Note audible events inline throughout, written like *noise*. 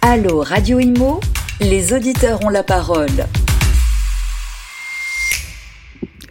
Allô Radio Imo, les auditeurs ont la parole.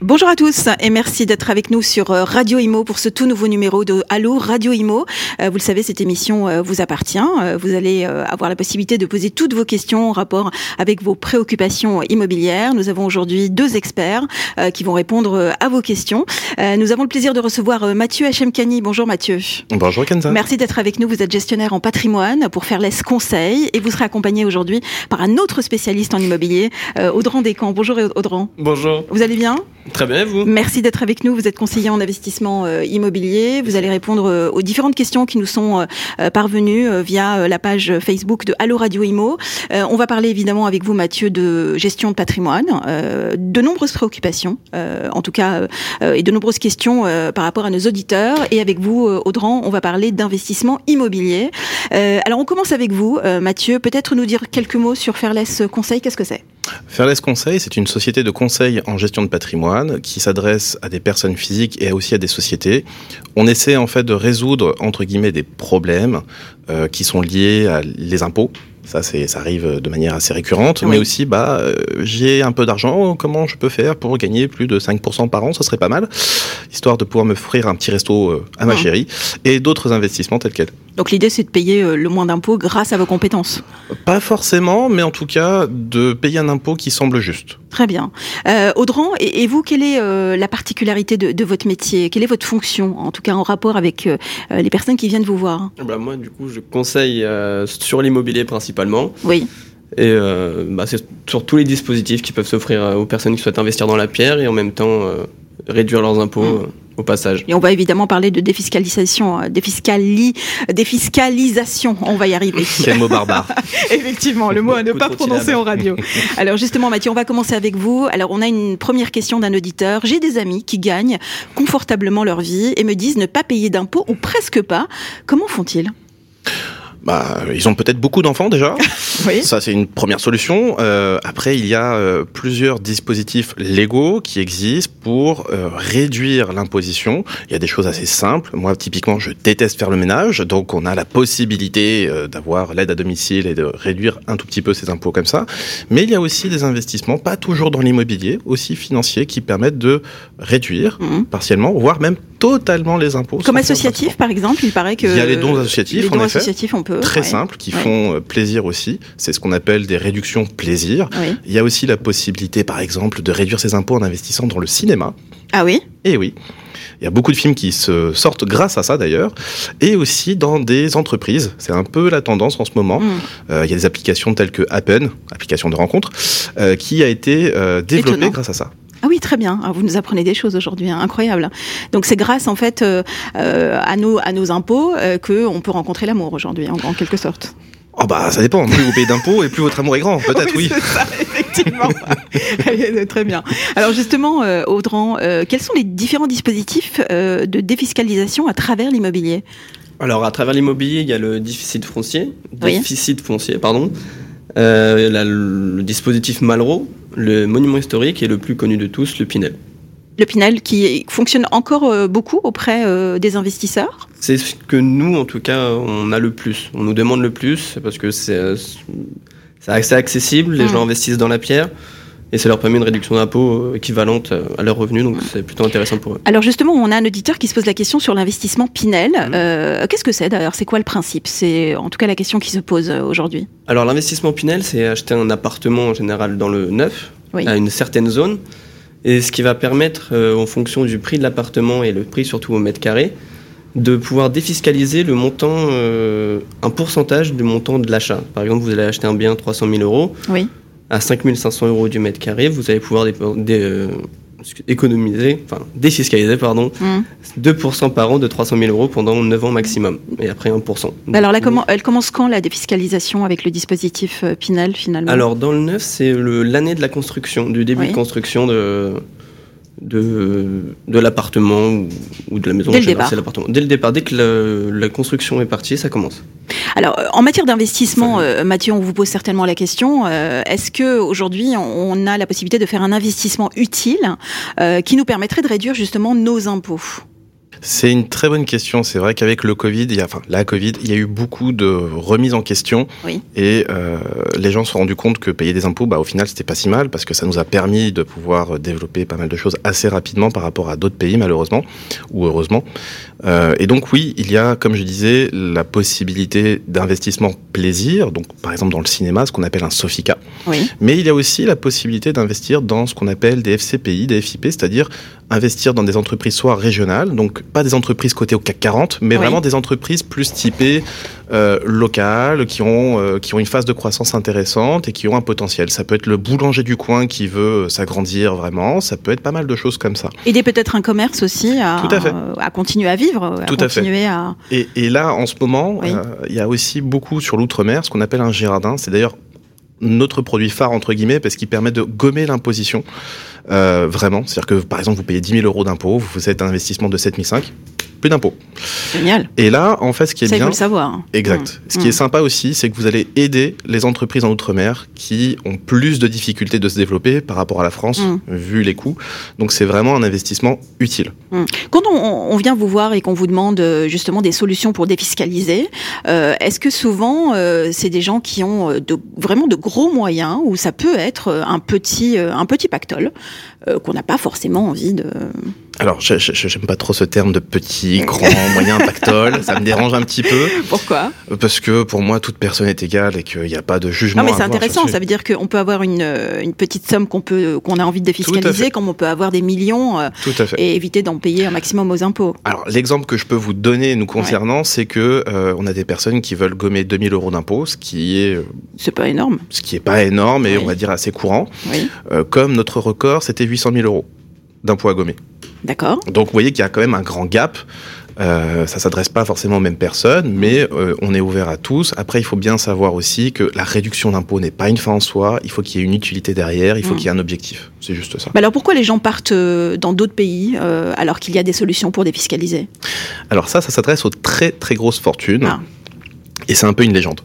Bonjour à tous et merci d'être avec nous sur euh, Radio Imo pour ce tout nouveau numéro de Allo Radio Imo. Euh, vous le savez, cette émission euh, vous appartient. Vous allez avoir la possibilité de poser toutes vos questions en rapport avec vos préoccupations immobilières. Nous avons aujourd'hui deux experts qui vont répondre à vos questions. Nous avons le plaisir de recevoir Mathieu Hachemkani. Bonjour Mathieu. Bonjour Kenza. Merci d'être avec nous. Vous êtes gestionnaire en patrimoine pour faire Fairless Conseil et vous serez accompagné aujourd'hui par un autre spécialiste en immobilier, Audran Descamps. Bonjour Audran. Bonjour. Vous allez bien? Très bien, vous Merci d'être avec nous. Vous êtes conseiller en investissement euh, immobilier. Vous allez répondre euh, aux différentes questions qui nous sont euh, parvenues via la page Facebook de Allo Radio Imo. on va parler évidemment avec vous, Mathieu, de gestion de patrimoine, de nombreuses préoccupations, en tout cas, et de nombreuses questions par rapport à nos auditeurs. Et avec vous, Audran, on va parler d'investissement immobilier. alors, on commence avec vous, Mathieu. Peut-être nous dire quelques mots sur Fairless Conseil. Qu'est-ce que c'est? Fairless Conseil, c'est une société de conseil en gestion de patrimoine qui s'adresse à des personnes physiques et aussi à des sociétés. On essaie en fait de résoudre entre guillemets des problèmes euh, qui sont liés à les impôts. Ça, c'est, ça arrive de manière assez récurrente, mais aussi, bah, euh, j'ai un peu d'argent, comment je peux faire pour gagner plus de 5% par an, ça serait pas mal, histoire de pouvoir me offrir un petit resto euh, à ma chérie, et d'autres investissements tels quels. Donc l'idée, c'est de payer euh, le moins d'impôts grâce à vos compétences Pas forcément, mais en tout cas, de payer un impôt qui semble juste. Très bien. Euh, Audran, et, vous, quelle est euh, la particularité de, votre métier? Quelle est votre fonction, en tout cas en rapport avec euh, les personnes qui viennent vous voir? Bah Moi, du coup, je conseille sur l'immobilier principalement. Oui. Et bah, c'est sur tous les dispositifs qui peuvent s'offrir aux personnes qui souhaitent investir dans la pierre et en même temps réduire leurs impôts. Mmh au passage. Et on va évidemment parler de défiscalisation, euh, défiscali, défiscalisation. On va y arriver. *laughs* Quel mot barbare. *laughs* Effectivement, le mot à ne pas prononcer en radio. *laughs* Alors justement, Mathieu, on va commencer avec vous. Alors on a une première question d'un auditeur. J'ai des amis qui gagnent confortablement leur vie et me disent ne pas payer d'impôts ou presque pas. Comment font-ils? Bah, ils ont peut-être beaucoup d'enfants déjà. *laughs* oui. Ça, c'est une première solution. Euh, après, il y a euh, plusieurs dispositifs légaux qui existent pour euh, réduire l'imposition. Il y a des choses assez simples. Moi, typiquement, je déteste faire le ménage, donc on a la possibilité euh, d'avoir l'aide à domicile et de réduire un tout petit peu ses impôts comme ça. Mais il y a aussi des investissements, pas toujours dans l'immobilier, aussi financiers, qui permettent de réduire mmh. partiellement, voire même totalement les impôts. Comme associatif, par exemple, il paraît que... Il y a les dons associatifs, les dons en associatifs, on peut. Très simple, qui font euh, plaisir aussi. C'est ce qu'on appelle des réductions plaisir. Il y a aussi la possibilité, par exemple, de réduire ses impôts en investissant dans le cinéma. Ah oui? Eh oui. Il y a beaucoup de films qui se sortent grâce à ça d'ailleurs, et aussi dans des entreprises. C'est un peu la tendance en ce moment. Hmm. Euh, il y a des applications telles que Appen, application de rencontre, euh, qui a été développée grâce à ça. Ah oui, très bien. Ah, vous nous apprenez des choses aujourd'hui, hein. incroyable. Donc c'est grâce en fait euh, euh, à nos à nos impôts euh, que on peut rencontrer l'amour aujourd'hui, en, quelque sorte. Oh bah ça dépend. Plus vous payez d'impôts et plus votre amour est grand, *laughs* peut-être oui. oui. Ça, effectivement. *laughs* Très bien. Alors justement, Audran, quels sont les différents dispositifs de défiscalisation à travers l'immobilier? Alors à travers l'immobilier, il y a le déficit foncier, déficit foncier, pardon. Le dispositif Malraux, le monument historique est le plus connu de tous, le Pinel. Le Pinel qui fonctionne encore euh, beaucoup auprès euh, des investisseurs? C'est ce que nous, en tout cas, on a le plus. On nous demande le plus parce que c'est euh, assez accessible, les mmh. gens investissent dans la pierre et ça leur permet une réduction d'impôt équivalente à leurs revenus, donc c'est plutôt intéressant pour eux. Alors justement, on a un auditeur qui se pose la question sur l'investissement Pinel. Mmh. Qu'est-ce que c'est d'ailleurs? C'est quoi le principe? C'est en tout cas la question qui se pose aujourd'hui. Alors l'investissement Pinel, c'est acheter un appartement en général dans le neuf, à une certaine zone, et ce qui va permettre, euh, en fonction du prix de l'appartement et le prix surtout au mètre carré, de pouvoir défiscaliser le montant, euh, un pourcentage du montant de l'achat. Par exemple, vous allez acheter un bien 300 000 euros. Oui. À 5 500 euros du mètre carré, vous allez pouvoir euh, économiser, enfin défiscaliser, pardon, 2% mm. par an de 300 000 euros pendant 9 ans maximum, et après 1%. Alors là, comment, elle commence quand la défiscalisation avec le dispositif Pinel finalement? Alors dans le neuf, c'est l'année de la construction, du début de construction de, de, de l'appartement ou, de la maison. Dès le départ. Dès le départ, dès que la construction est partie, ça commence. Alors, en matière d'investissement, euh, Mathieu, on vous pose certainement la question euh, est-ce que aujourd'hui, on a la possibilité de faire un investissement utile euh, qui nous permettrait de réduire justement nos impôts? C'est une très bonne question. C'est vrai qu'avec le Covid, il y a, enfin la Covid, il y a eu beaucoup de remises en question. Oui. Et euh, les gens se sont rendus compte que payer des impôts, bah, au final, c'était pas si mal parce que ça nous a permis de pouvoir développer pas mal de choses assez rapidement par rapport à d'autres pays, malheureusement ou heureusement. Euh, et donc oui, il y a, comme je disais, la possibilité d'investissement plaisir, donc par exemple dans le cinéma, ce qu'on appelle un Sofica. Oui. Mais il y a aussi la possibilité d'investir dans ce qu'on appelle des FCPI, des FIP, c'est-à-dire investir dans des entreprises soit régionales, donc pas des entreprises cotées au CAC 40, mais vraiment des entreprises plus typées euh, locales, qui ont, euh, qui ont une phase de croissance intéressante et qui ont un potentiel. Ça peut être le boulanger du coin qui veut s'agrandir vraiment, ça peut être pas mal de choses comme ça. Aider peut-être un commerce aussi à, Tout à, fait. à continuer à vivre, à Tout continuer à, fait. À... Et, et, là, en ce moment, il oui. euh, y a aussi beaucoup sur l'outre-mer, ce qu'on appelle un Girardin. C'est d'ailleurs notre produit phare entre guillemets parce qu'il permet de gommer l'imposition euh, vraiment. C'est-à-dire que par exemple vous payez 10 000 euros d'impôts, vous faites un investissement de 7 500, plus d'impôts. Génial. Et là, en fait, ce qui est Ça, bien, faut le savoir. exact. Mmh. Ce qui est sympa aussi, c'est que vous allez aider les entreprises en outre-mer qui ont plus de difficultés de se développer par rapport à la France, Mmh. vu les coûts. Donc c'est vraiment un investissement utile. Mmh. Quand on, on, vient vous voir et qu'on vous demande euh, justement des solutions pour défiscaliser, euh, est-ce que souvent euh, c'est des gens qui ont de, vraiment de gros moyens ou ça peut être un petit, un petit pactole euh, qu'on n'a pas forcément envie de. Alors, je j'aime pas trop ce terme de petit, grand, *laughs* moyen pactole. Ça me dérange un petit peu. Pourquoi? Parce que pour moi, toute personne est égale et qu'il n'y a pas de jugement. Non, mais c'est intéressant. Ça veut dire qu'on peut avoir une, une petite somme qu'on peut, qu'on a envie de défiscaliser, comme on peut avoir des millions euh, Tout à fait. et éviter d'en payer un maximum aux impôts. Alors, l'exemple que je peux vous donner nous concernant, ouais. c'est que euh, on a des personnes qui veulent gommer 2000 euros d'impôts, ce qui est. C'est pas énorme. Ce qui est pas énorme et Oui. on va dire assez courant. Oui. Euh, comme notre record, c'était 800 000 euros d'impôts à gommer. D'accord. Donc vous voyez qu'il y a quand même un grand gap. Euh, ça s'adresse pas forcément aux mêmes personnes, mais euh, on est ouvert à tous. Après, il faut bien savoir aussi que la réduction d'impôts n'est pas une fin en soi. Il faut qu'il y ait une utilité derrière. Il faut Mm. qu'il y ait un objectif. C'est juste ça. Bah alors pourquoi les gens partent euh, dans d'autres pays euh, alors qu'il y a des solutions pour défiscaliser? Alors ça, ça s'adresse aux très très grosses fortunes. Ah. Et c'est un peu une légende.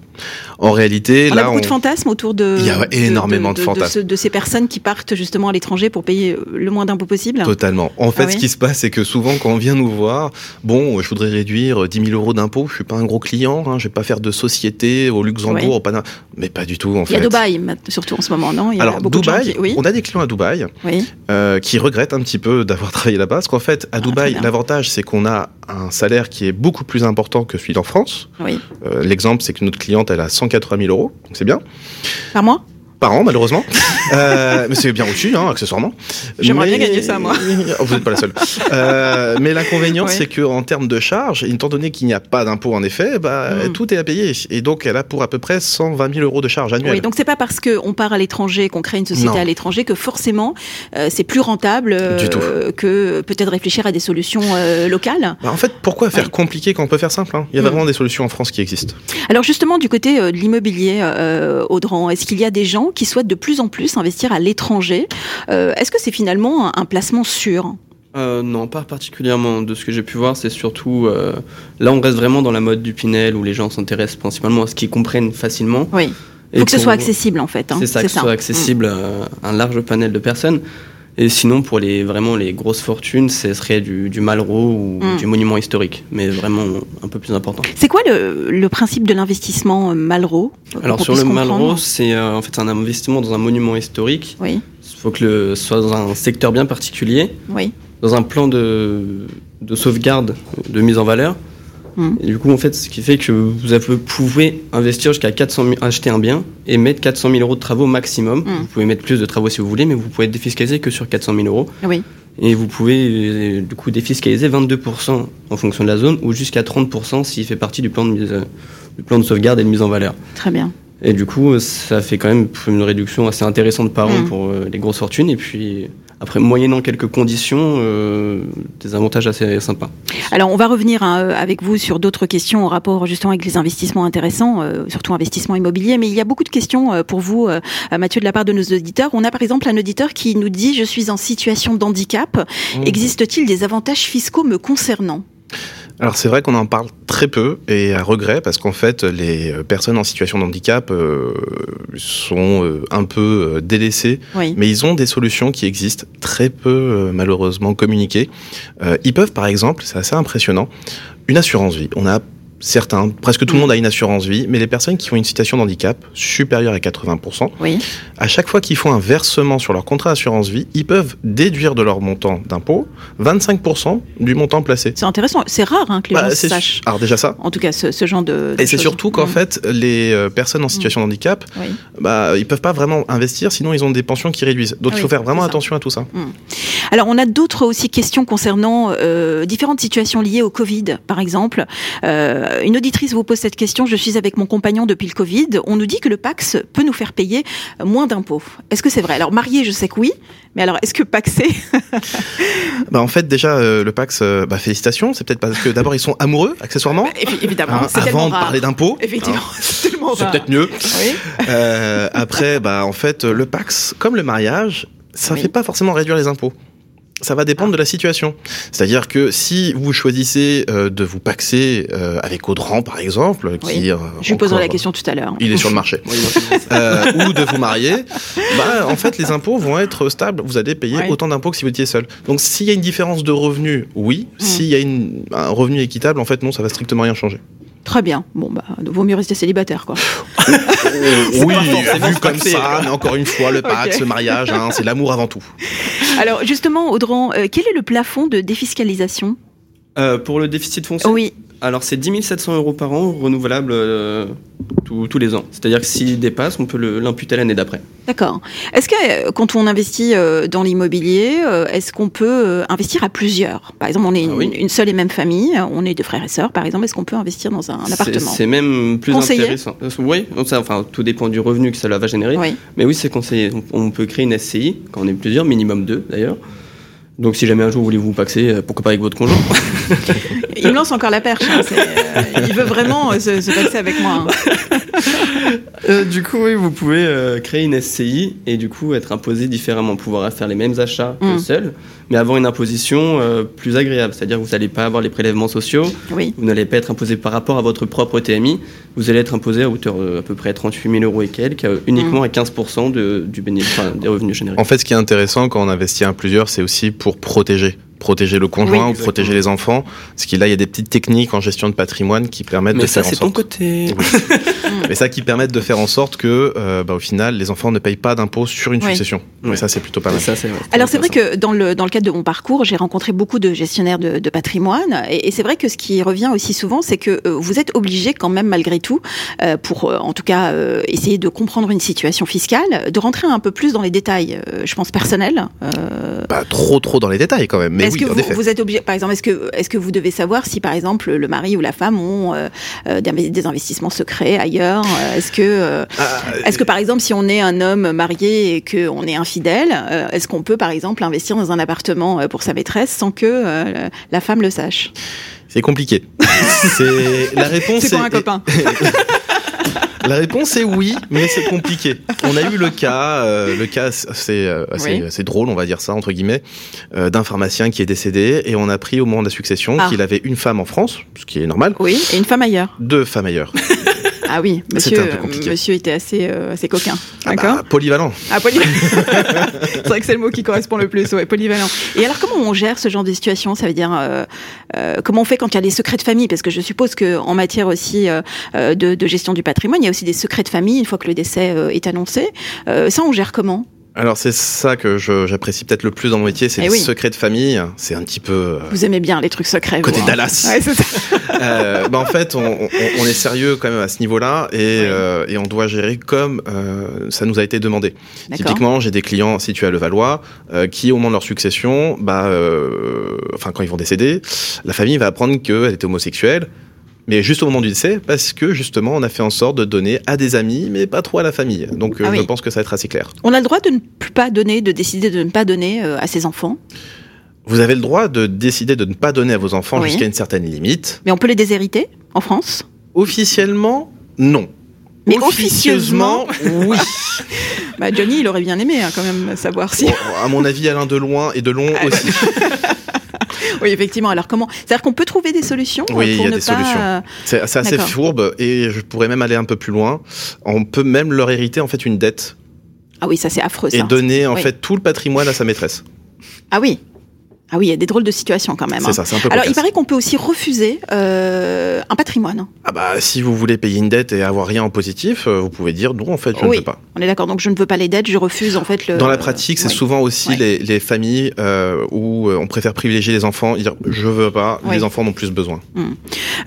En réalité, on là, a beaucoup on... de fantasmes autour de. Il y a énormément de, de, fantasmes. De, de, ces personnes qui partent justement à l'étranger pour payer le moins d'impôts possible. Totalement. En fait, ah oui ce qui se passe, c'est que souvent, quand on vient nous voir, bon, je voudrais réduire 10 000 euros d'impôts. Je suis pas un gros client. Hein, je vais pas faire de société au Luxembourg, Oui. au Panama. Mais pas du tout, en Il fait. y a Dubaï, surtout en ce moment, non? Il y a Alors, beaucoup de gens Dubaï, qui- oui. on a des clients à Dubaï Oui. euh, qui regrettent un petit peu d'avoir *laughs* travaillé là-bas. Parce qu'en fait, à Ah, Dubaï, l'avantage, c'est qu'on a un salaire qui est beaucoup plus important que celui d'en France. Euh, L'exemple, c'est que notre elle a 180 000 euros. Donc, c'est bien. Par mois? Par an, malheureusement. euh, mais c'est bien au-dessus, hein, accessoirement. J'aimerais Mais- bien gagner ça, moi. *laughs* Oh, vous n'êtes pas la seule. Euh, mais l'inconvénient, Oui. c'est qu'en termes de charges, étant donné qu'il n'y a pas d'impôt en effet, bah, Mm. tout est à payer. Et donc, elle a pour à peu près 120 000 euros de charges annuelles. Oui, donc c'est pas parce qu'on part à l'étranger, qu'on crée une société Non. à l'étranger que forcément euh, c'est plus rentable Du tout. que peut-être réfléchir à des solutions locales. Bah, en fait, pourquoi faire Ouais. compliqué quand on peut faire simple hein? Il y a Mm. vraiment des solutions en France qui existent. Alors justement du côté de l'immobilier, Audran, est-ce qu'il y a des gens qui souhaitent de plus en plus investir à l'étranger Euh, Est-ce que c'est finalement un, un placement sûr? Euh, non, pas particulièrement. De ce que j'ai pu voir, c'est surtout. euh, là, on reste vraiment dans la mode du Pinel où les gens s'intéressent principalement à ce qu'ils comprennent facilement. Oui. Et Faut que ce soit accessible en fait. hein. C'est ça, que ce soit accessible à un large panel de personnes. Et sinon, pour les vraiment les grosses fortunes, ce serait du, du Malraux ou Mm. du monument historique, mais vraiment un peu plus important. C'est quoi le, le principe de l'investissement euh, Malraux pour Alors sur le Malraux, c'est euh, en fait un investissement dans un monument historique. Oui, Il faut que le ce soit dans un secteur bien particulier, oui. dans un plan de, de sauvegarde, de mise en valeur. Et du coup, en fait, ce qui fait que vous pouvez investir jusqu'à 400 000, acheter un bien et mettre 400 000 euros de travaux maximum. Mm. Vous pouvez mettre plus de travaux si vous voulez, mais vous pouvez être défiscalisé que sur 400 000 euros. Oui. Et vous pouvez euh, du coup défiscaliser 22% en fonction de la zone ou jusqu'à 30% s'il fait partie du plan, de mise, euh, du plan de sauvegarde et de mise en valeur. Très bien. Et du coup, ça fait quand même une réduction assez intéressante par an Mm. pour euh, les grosses fortunes. Et puis, après, moyennant quelques conditions, euh, des avantages assez sympas. Alors, on va revenir hein, euh, avec vous sur d'autres questions en rapport justement avec les investissements intéressants, euh, surtout investissements immobiliers. Mais il y a beaucoup de questions euh, pour vous, Mathieu, de la part de nos auditeurs. On a par exemple un auditeur qui nous dit Je suis en situation de handicap. Mmh. Existe-t-il des avantages fiscaux me concernant? Alors c'est vrai qu'on en parle très peu et à regret parce qu'en fait les personnes en situation de handicap euh, sont euh, un peu euh, délaissées, mais ils ont des solutions qui existent très peu malheureusement communiquées. ils peuvent par exemple, c'est assez impressionnant, une assurance vie. On a certains, presque tout le mm. monde a une assurance vie, mais les personnes qui ont une situation de handicap supérieure à 80%, oui. à chaque fois qu'ils font un versement sur leur contrat d'assurance vie, ils peuvent déduire de leur montant d'impôt 25% du montant placé. C'est intéressant, c'est rare hein, que les bah, gens sachent. Alors déjà ça. En tout cas, ce, genre de. Et c'est surtout qu'en mm. fait, les euh, personnes en situation de handicap, oui. bah, ils peuvent pas vraiment investir, sinon ils ont des pensions qui réduisent. Donc il faut faire vraiment attention à tout ça. Mm. Alors on a d'autres aussi questions concernant euh, différentes situations liées au Covid, par exemple. Euh, une auditrice vous pose cette question. Je suis avec mon compagnon depuis le Covid. On nous dit que le Pax peut nous faire payer moins d'impôts. Est-ce que c'est vrai? Alors marié, je sais que oui. Mais alors, est-ce que paxé *laughs* bah En fait, déjà, euh, le Pax, euh, bah, félicitations. C'est peut-être parce que d'abord, ils sont amoureux, accessoirement. Bah, évidemment. Hein, avant de parler d'impôts. Effectivement, hein. c'est peut-être mieux. après, bah, en fait, le Pax, comme le mariage, ça ne fait pas forcément réduire les impôts ça va dépendre de la situation. C'est-à-dire que si vous choisissez euh, de vous paxer euh, avec Audran, par exemple, qui... Euh, je lui poserai la question tout à l'heure. Il est sur le marché. *laughs* ou de vous marier, bah, en fait, les impôts vont être stables. Vous allez payer autant d'impôts que si vous étiez seul. Donc, s'il y a une différence de revenus, oui. Mm. S'il y a une, un revenu équitable, en fait, non, ça va strictement rien changer. Très bien. Bon, bah, vaut mieux rester célibataire, quoi. *laughs* oui, vu comme ça, mais encore une fois, le *laughs* Pax, le mariage, hein, c'est l'amour avant tout. Alors, justement, Audran, euh, quel est le plafond de défiscalisation? Euh, Pour le déficit foncier Oui. Alors, c'est 10 700 euros par an, renouvelable euh, tous les ans. C'est-à-dire que s'il dépasse, on peut l'imputer l'année d'après. D'accord. Est-ce que euh, quand on investit euh, dans l'immobilier, est-ce qu'on peut investir à plusieurs? Par exemple, on est ah une, seule et même famille, on est deux frères et sœurs, par exemple, est-ce qu'on peut investir dans un, appartement? C'est même plus intéressant. Oui, enfin, tout dépend du revenu que cela va générer. Mais oui, c'est conseillé. On peut créer une SCI, quand on est plusieurs, minimum deux d'ailleurs. Donc si jamais un jour vous voulez vous paxer, pourquoi pas avec votre conjoint? *laughs* il me lance encore la perche. Hein, euh, il veut vraiment euh, se, se passer avec moi. Hein. *laughs* Euh, du coup, oui, vous pouvez créer une SCI et du coup être imposé différemment, pouvoir faire les mêmes achats que mm. seul, mais avoir une imposition plus agréable. C'est-à-dire que vous n'allez pas avoir les prélèvements sociaux, oui. vous n'allez pas être imposé par rapport à votre propre TMI, vous allez être imposé à hauteur de à peu près 38 000 euros et quelques, uniquement mm. à 15% de, du bénéfice, des revenus générés. En fait, ce qui est intéressant quand on investit à plusieurs, c'est aussi pour protéger protéger le conjoint ou protéger les enfants. Parce qu'il là, il y a des petites techniques en gestion de patrimoine qui permettent de faire en sorte. Mais ça, c'est ton côté. *laughs* Mais ça qui permettent de faire en sorte que, euh, bah, au final, les enfants ne payent pas d'impôts sur une succession. Mais ça, c'est plutôt pas mal. Ça, Alors, c'est vrai que dans le, dans le cadre de mon parcours, j'ai rencontré beaucoup de gestionnaires de, de patrimoine. Et, c'est vrai que ce qui revient aussi souvent, c'est que euh, vous êtes obligé quand même, malgré tout, euh, pour en tout cas essayer de comprendre une situation fiscale, de rentrer un peu plus dans les détails, je pense, personnels. Pas trop, trop dans les détails quand même. Mais est-ce que vous, vous, êtes obligé, par exemple, est-ce que, est-ce que vous devez savoir si, par exemple, le mari ou la femme ont des investissements secrets ailleurs Est-ce que, ah, est-ce que, par exemple, si on est un homme marié et qu'on est infidèle, est-ce qu'on peut, par exemple, investir dans un appartement pour sa maîtresse sans que la femme le sache? C'est compliqué. *laughs* c'est la réponse. C'est pour un copain. *laughs* La réponse est oui, mais c'est compliqué. On a eu le cas, euh, le cas c'est euh, assez, drôle, on va dire ça entre guillemets, euh, d'un pharmacien qui est décédé et on a pris au moment de la succession ah. qu'il avait une femme en France, ce qui est normal. Oui, et une femme ailleurs. Deux femmes ailleurs. Ah oui, monsieur, monsieur était assez, euh, assez coquin. Ah bah, polyvalent. Ah, polyvalent. *laughs* c'est vrai que c'est le mot qui correspond le plus, ouais, polyvalent. Et alors, comment on gère ce genre de situation? Ça veut dire, euh, euh, comment on fait quand il y a des secrets de famille? Parce que je suppose qu'en matière aussi de, de, gestion du patrimoine, il y a aussi des secrets de famille une fois que le décès est annoncé. ça, on gère comment? Alors c'est ça que j'apprécie peut-être le plus dans mon métier, c'est eh les secrets de famille. C'est un petit peu. Euh, vous aimez bien les trucs secrets. Côté hein. Dallas. Ouais, *laughs* euh, bah en fait, on, on, est sérieux quand même à ce niveau-là et, euh, et on doit gérer comme euh, ça nous a été demandé. Typiquement, j'ai des clients situés à Levallois qui, au moment de leur succession, bah, enfin quand ils vont décéder, la famille va apprendre qu'elle était homosexuelle mais juste au moment du décès, parce que justement, on a fait en sorte de donner à des amis, mais pas trop à la famille. Donc, euh, ah je pense que ça va être assez clair. On a le droit de ne pas donner, de décider de ne pas donner euh, à ses enfants? Vous avez le droit de décider de ne pas donner à vos enfants jusqu'à une certaine limite. Mais on peut les déshériter en France? Officiellement, non. Mais officieusement, oui. *laughs* bah Johnny, il aurait bien aimé hein, quand même savoir si. à mon avis, Alain de loin et de long aussi. *laughs* oui, effectivement. Alors comment C'est-à-dire qu'on peut trouver des solutions Oui, il y a des solutions. C'est assez fourbe et je pourrais même aller un peu plus loin. On peut même leur hériter en fait une dette. Ah oui, ça c'est affreux. Et donner en fait tout le patrimoine à sa maîtresse. Ah oui, ah oui, il y a des drôles de situations quand même. C'est hein. ça, c'est un peu Alors, il paraît qu'on peut aussi refuser euh, un patrimoine. Ah bah, si vous voulez payer une dette et avoir rien en positif, euh, vous pouvez dire non, en fait, je ne veux pas. On est d'accord, donc je ne veux pas les dettes, je refuse en fait le. Dans la pratique, c'est souvent aussi les, les, familles euh, où on préfère privilégier les enfants, dire je veux pas, les enfants n'ont plus besoin. Hum.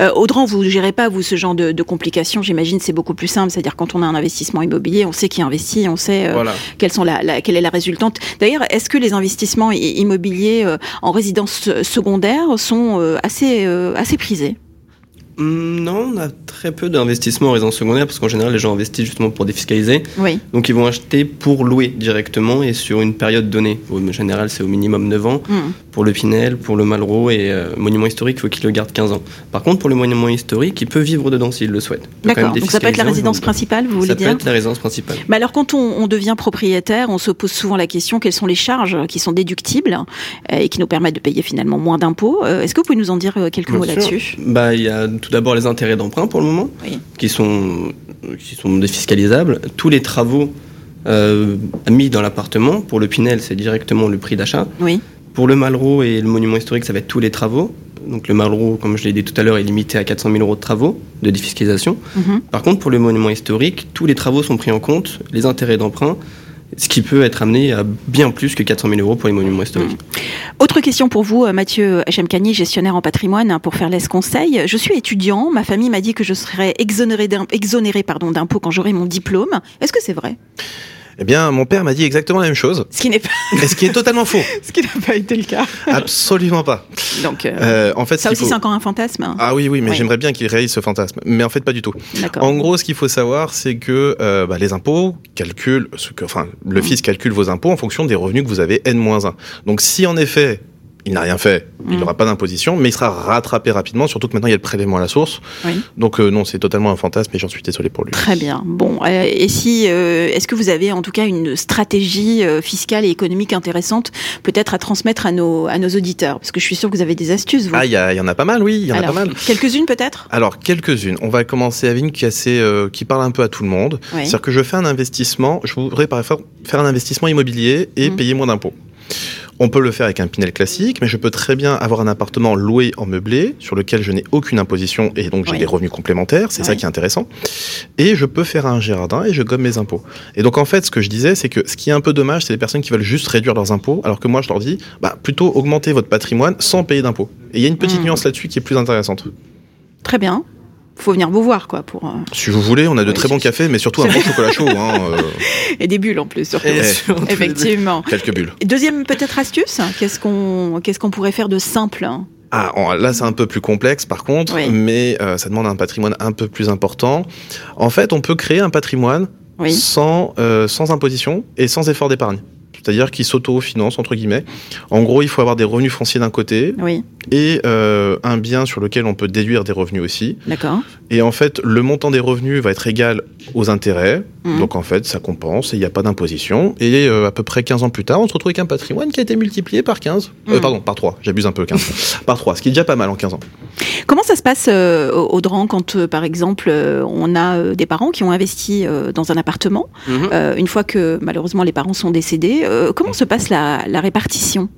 Euh, Audran, vous ne gérez pas vous ce genre de, de complications, j'imagine, c'est beaucoup plus simple, c'est-à-dire quand on a un investissement immobilier, on sait qui investit, on sait quelles sont la, la, quelle est la résultante. D'ailleurs, est-ce que les investissements immobiliers en résidence secondaires sont euh, assez, euh, assez prisés Mm, non, on a très peu d'investissements en résidence secondaire parce qu'en général, les gens investissent justement pour défiscaliser. Oui. Donc, ils vont acheter pour louer directement et sur une période donnée. En général, c'est au minimum 9 ans. Mm. Pour le Pinel, pour le Malraux et euh, monument historique, il faut qu'il le garde 15 ans. Par contre, pour le monument historique, il peut vivre dedans s'il le souhaite. D'accord. Donc, ça peut être la résidence principale, vous voulez dire Ça peut être la résidence principale. Mais alors, quand on, devient propriétaire, on se pose souvent la question quelles sont les charges qui sont déductibles euh, et qui nous permettent de payer finalement moins d'impôts. Euh, est-ce que vous pouvez nous en dire quelques mots là-dessus? Bah, il y a tout d'abord les intérêts d'emprunt pour le moment, qui, sont, qui sont défiscalisables. Tous les travaux euh, mis dans l'appartement, pour le Pinel, c'est directement le prix d'achat. Oui. Pour le Malraux et le monument historique, ça va être tous les travaux. Donc le Malraux, comme je l'ai dit tout à l'heure, est limité à 400 000 euros de travaux de défiscalisation. Mhm. Par contre, pour le monument historique, tous les travaux sont pris en compte, les intérêts d'emprunt, ce qui peut être amené à bien plus que 400 000 euros pour les monuments historiques. Mmh. Autre question pour vous, Mathieu Hachemkani, gestionnaire en patrimoine hein, pour faire les conseil. Je suis étudiant, ma famille m'a dit que je serais exonéré d'impôts quand j'aurai mon diplôme. Est-ce que c'est vrai? Eh bien, mon père m'a dit exactement la même chose. Ce qui n'est pas. *laughs* Et ce qui est totalement faux. ce qui n'a pas été le cas. Absolument pas. Donc, euh, euh, en fait, ça aussi, c'est encore un fantasme. Hein. Ah oui, oui, mais j'aimerais bien qu'il réalise ce fantasme. Mais en fait, pas du tout. En gros, ce qu'il faut savoir, c'est que euh, bah, les impôts calculent, ce que, enfin, le mmh. fisc calcule vos impôts en fonction des revenus que vous avez N-1. Donc, si en effet, il n'a rien fait, il n'aura mm. pas d'imposition, mais il sera rattrapé rapidement, surtout que maintenant il y a le prélèvement à la source. Donc euh, non, c'est totalement un fantasme et j'en suis désolé pour lui. Très bien. Bon, euh, et si, euh, est-ce que vous avez en tout cas une stratégie fiscale et économique intéressante, peut-être à transmettre à nos, à nos auditeurs? Parce que je suis sûr que vous avez des astuces. Vous. Ah, il y, y, en a pas mal, oui, il y en a pas mal. Quelques-unes peut-être? Alors, quelques-unes. On va commencer avec une qui, assez, qui parle un peu à tout le monde. C'est-à-dire que je fais un investissement, je voudrais par exemple faire un investissement immobilier et mm. payer moins d'impôts. On peut le faire avec un Pinel classique, mais je peux très bien avoir un appartement loué en meublé sur lequel je n'ai aucune imposition et donc j'ai des revenus complémentaires. C'est ça qui est intéressant. Et je peux faire un jardin et je gomme mes impôts. Et donc en fait, ce que je disais, c'est que ce qui est un peu dommage, c'est les personnes qui veulent juste réduire leurs impôts, alors que moi je leur dis, bah, plutôt augmenter votre patrimoine sans payer d'impôts. Et il y a une petite mmh. nuance là-dessus qui est plus intéressante. Très bien faut venir vous voir, quoi. Pour, euh, Si vous voulez, on a de très bons cafés, mais surtout un bon chocolat chaud. Hein, *laughs* euh. Et des bulles en plus, surtout. *laughs* Effectivement. Quelques bulles. Deuxième peut-être astuce, qu'est-ce qu'on qu'est-ce qu'on pourrait faire de simple ah, là, c'est un peu plus complexe par contre, mais euh, ça demande un patrimoine un peu plus important. En fait, on peut créer un patrimoine sans, sans imposition et sans effort d'épargne c'est-à-dire qui s'auto-finance entre guillemets. En gros, il faut avoir des revenus fonciers d'un côté et euh, un bien sur lequel on peut déduire des revenus aussi. D'accord. Et en fait, le montant des revenus va être égal aux intérêts. Mhm. Donc en fait, ça compense et il n'y a pas d'imposition. Et euh, à peu près 15 ans plus tard, on se retrouve avec un patrimoine qui a été multiplié par 15. Euh, mhm. pardon, par 3. J'abuse un peu, 15. *laughs* par 3, ce qui est déjà pas mal en 15 ans. Comment ça se passe, au Dran, quand par exemple, on a des parents qui ont investi dans un appartement mhm. Une fois que malheureusement les parents sont décédés, comment se passe la, répartition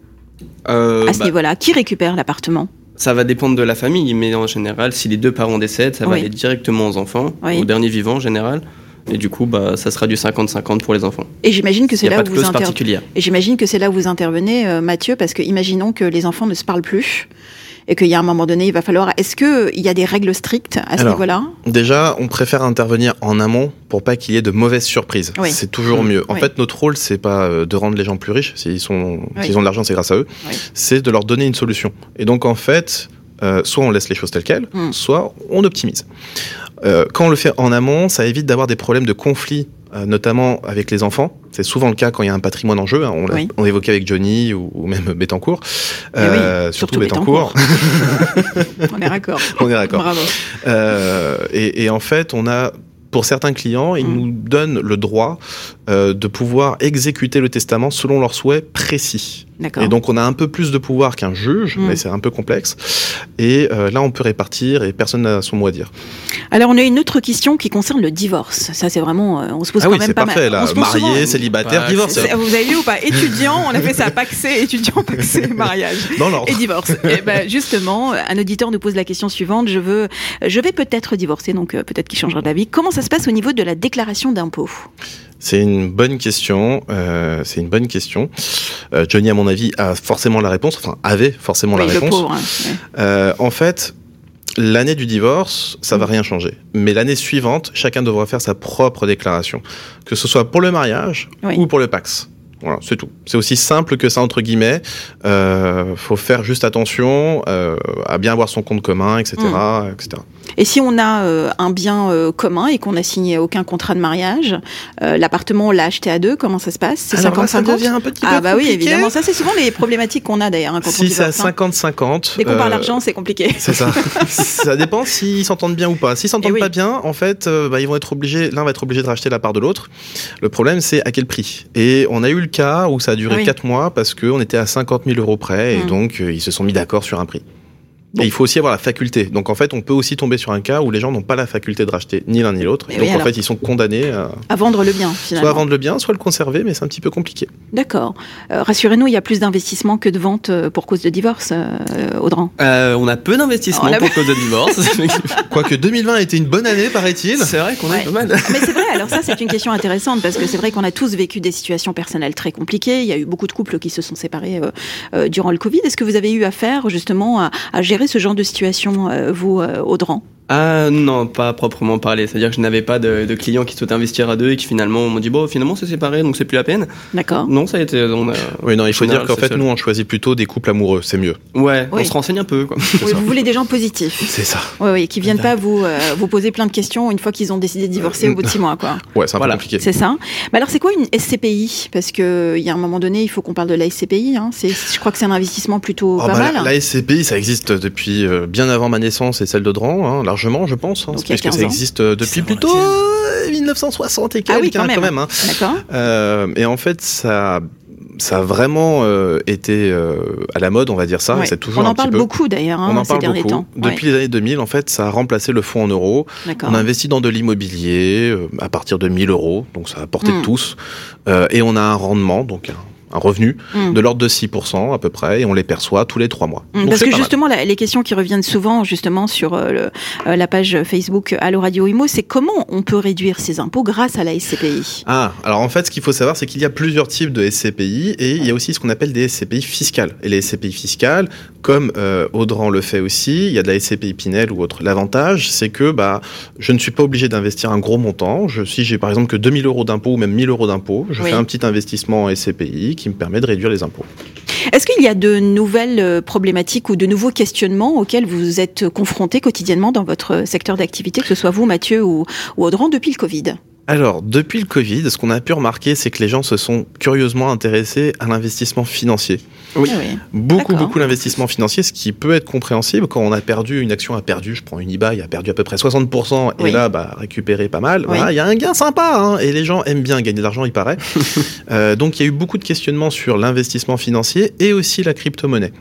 à ce bah niveau-là? Qui récupère l'appartement? Ça va dépendre de la famille, mais en général, si les deux parents décèdent, ça va aller directement aux enfants, au dernier vivant en général. Et du coup, bah, ça sera du 50-50 pour les enfants. Et j'imagine que c'est là où vous intervenez. Et j'imagine que c'est là où vous intervenez, Mathieu, parce que imaginons que les enfants ne se parlent plus et qu'il y a un moment donné, il va falloir. Est-ce qu'il y a des règles strictes à ce niveau-là? Déjà, on préfère intervenir en amont pour pas qu'il y ait de mauvaises surprises. C'est toujours mieux. En fait, notre rôle, c'est pas euh, de rendre les gens plus riches. S'ils sont, s'ils ont de l'argent, c'est grâce à eux. C'est de leur donner une solution. Et donc, en fait, euh, soit on laisse les choses telles quelles, hmm. soit on optimise. Euh, quand on le fait en amont, ça évite d'avoir des problèmes de conflit notamment avec les enfants. C'est souvent le cas quand il y a un patrimoine en jeu. Hein. On, on évoquait avec Johnny ou, même Bettencourt. Euh, surtout, Bettencourt. *laughs* on est raccord. *laughs* on est raccord. Bravo. Euh, et, et, en fait, on a pour certains clients, ils mm. nous donnent le droit de pouvoir exécuter le testament selon leurs souhaits précis. Et donc on a un peu plus de pouvoir qu'un juge, mm. mais c'est un peu complexe. Et euh, là, on peut répartir et personne n'a son mot à dire. Alors on a une autre question qui concerne le divorce. Ça, c'est vraiment, euh, on se pose ah quand même pas parfait, mal. Là. Marié, célibataire, divorce. Vous avez vu ou pas? Étudiant, on a fait ça, *laughs* paxé, étudiant, paxé, mariage et divorce. et ben, justement, un auditeur nous pose la question suivante. Je veux, je vais peut-être divorcer, donc euh, peut-être qu'il changera d'avis. Comment ça se passe au niveau de la déclaration d'impôt? C'est une bonne question. Euh, c'est une bonne question. Euh, Johnny, à mon avis, a forcément la réponse. Enfin, avait forcément la réponse. Hein, euh, en fait, l'année du divorce, ça va mm. rien changer. Mais l'année suivante, chacun devra faire sa propre déclaration, que ce soit pour le mariage ou pour le Pax. Voilà, c'est tout. C'est aussi simple que ça entre guillemets. Euh, faut faire juste attention euh, à bien avoir son compte commun, etc., mm. etc. Et si on a euh, un bien euh, commun et qu'on n'a signé aucun contrat de mariage, euh, l'appartement on l'a acheté à deux, comment ça se passe? C'est 50 ça devient un petit ah, bah oui, évidemment. Ça, c'est souvent les problématiques qu'on a d'ailleurs hein, quand si on Si c'est à 50-50. Dès qu'on parle d'argent, c'est compliqué. *laughs* C'est ça. ça dépend s'ils s'entendent bien ou pas. S'ils s'entendent eh pas bien, en fait, bah, ils vont être obligés, l'un va être obligé de racheter la part de l'autre. Le problème, c'est à quel prix. Et on a eu le cas où ça a duré 4 mois parce qu'on était à 50 000 euros près et mmh. donc ils se sont mis d'accord sur un prix. Et il faut aussi avoir la faculté. Donc en fait, on peut aussi tomber sur un cas où les gens n'ont pas la faculté de racheter ni l'un ni l'autre. Donc en fait, ils sont condamnés à... vendre le bien, finalement. Soit à vendre le bien, soit le conserver, mais c'est un petit peu compliqué. D'accord. Euh, rassurez-nous, il y a plus d'investissement que de vente euh, pour cause de divorce, euh, Audran euh, On a peu d'investissement pour cause de *laughs* divorce. *laughs* Quoique 2020 a été une bonne année, paraît-il. C'est vrai qu'on est pas mal. mais c'est vrai, alors ça, c'est une question intéressante parce que c'est vrai qu'on a tous vécu des situations personnelles très compliquées. Il y a eu beaucoup de couples qui se sont séparés durant le Covid. Est-ce que vous avez eu affaire justement à gérer ce genre de situation euh, vous, euh, Audran? Ah non, pas proprement parler. C'est-à-dire que je n'avais pas de, clients qui souhaitaient investir à deux et qui finalement m'ont dit bon, finalement c'est séparé, donc c'est plus la peine. D'accord. Non, ça a été. oui, non, il faut dire qu'en fait nous on choisit plutôt des couples amoureux, c'est mieux. Ouais, on se renseigne un peu. Quoi. vous voulez des gens positifs. C'est ça. Oui, oui, qui viennent pas vous euh, vous poser plein de questions une fois qu'ils ont décidé de divorcer au bout de six mois, quoi. Ouais, c'est un peu compliqué. C'est ça. Mais alors c'est quoi une SCPI Parce que il y a un moment donné, il faut qu'on parle de la SCPI. Hein. C'est, je crois que c'est un investissement plutôt oh, pas bah, mal. La, SCPI, ça existe depuis euh, bien avant ma naissance et celle de Dran, hein, largement, je pense. Hein parce que ça existe euh, depuis plutôt 1960 et quelques, ah oui, quand, hein, même. Hein. D'accord. Euh, et en fait, ça ça a vraiment euh, été à la mode, on va dire ça. C'est toujours on en parle beaucoup d'ailleurs hein, on en ces parle derniers beaucoup. temps. Depuis les années 2000, en fait, ça a remplacé le fonds en euros. On a investi dans de l'immobilier à partir de 1000 euros, donc ça a porté de hmm. tous. et on a un rendement, donc un un revenu hmm. de l'ordre de 6% à peu près, et on les perçoit tous les trois mois. Hmm, parce que justement, les questions qui reviennent souvent justement sur euh, euh, la page Facebook Allo Radio Imo, c'est comment on peut réduire ses impôts grâce à la SCPI Ah, alors en fait, ce qu'il faut savoir, c'est qu'il y a plusieurs types de SCPI, et il y a aussi ce qu'on appelle des SCPI fiscales. Et les SCPI fiscales, comme euh, Audran le fait aussi, il y a de la SCPI Pinel ou autre. L'avantage, c'est que bah, je ne suis pas obligé d'investir un gros montant. Je, si j'ai par exemple que 2000 euros d'impôts ou même 1000 euros d'impôts, je fais un petit investissement en SCPI qui me permet de réduire les impôts. Est-ce qu'il y a de nouvelles euh, problématiques ou de nouveaux questionnements auxquels vous êtes confrontés quotidiennement dans votre secteur d'activité, que ce soit vous, Mathieu ou, ou Audran, depuis le Covid? Alors, depuis le Covid, ce qu'on a pu remarquer, c'est que les gens se sont curieusement intéressés à l'investissement financier. Oui. Ah beaucoup, beaucoup l'investissement financier, ce qui peut être compréhensible quand on a perdu, une action a perdu, je prends une IBA, il a perdu à peu près 60%, et là, bah, récupéré pas mal. Il y a un gain sympa, hein, et les gens aiment bien gagner de l'argent, il paraît. *laughs* euh, donc, il y a eu beaucoup de questionnements sur l'investissement financier et aussi la crypto-monnaie.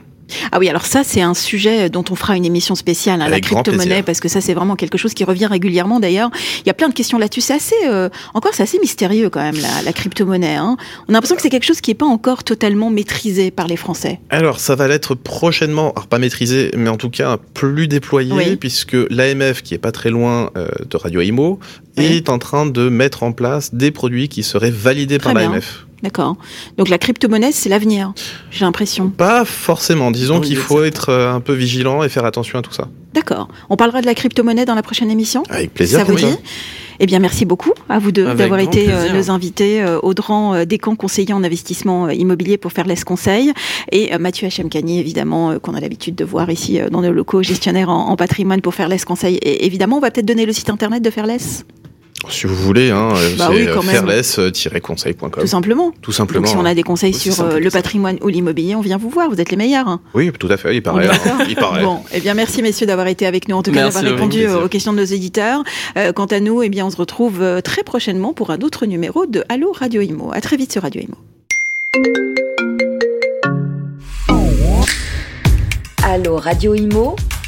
Ah oui, alors ça c'est un sujet dont on fera une émission spéciale, hein, la crypto-monnaie, parce que ça c'est vraiment quelque chose qui revient régulièrement d'ailleurs. Il y a plein de questions là-dessus. C'est assez, euh, encore c'est assez mystérieux quand même la, crypto-monnaie. Hein. On a l'impression que c'est quelque chose qui n'est pas encore totalement maîtrisé par les Français. Alors ça va l'être prochainement, alors pas maîtrisé, mais en tout cas plus déployé, puisque l'AMF qui est pas très loin euh, de Radio Imo est en train de mettre en place des produits qui seraient validés par l'AMF. D'accord. Donc la crypto-monnaie, c'est l'avenir, j'ai l'impression. Pas forcément. Disons qu'il faut être euh, un peu vigilant et faire attention à tout ça. D'accord. On parlera de la crypto-monnaie dans la prochaine émission Avec plaisir. Ça vous dit? Eh bien, merci beaucoup à vous deux d'avoir été euh, nos invités. Euh, Audran Descamps, conseiller en investissement immobilier pour Fairless Conseil, et Mathieu Hachemkani, évidemment, qu'on a l'habitude de voir ici dans nos locaux, gestionnaire en, en patrimoine pour Fairless Conseil. Et évidemment, on va peut-être donner le site internet de Fairless Si vous voulez, hein, bah c'est fairless-conseil.com. Tout simplement. Tout simplement. Donc, si on a des conseils sur euh, le patrimoine ou l'immobilier, on vient vous voir. Vous êtes les meilleurs. Hein. Oui, tout à fait. Il paraît. Hein. il paraît. Bon, eh bien, merci messieurs d'avoir été avec nous. En tout cas, d'avoir répondu aux questions de nos éditeurs. Euh, quant à nous, eh bien, on se retrouve euh, très prochainement pour un autre numéro de Allo Radio Imo. À très vite sur Radio Imo. Allo Radio Imo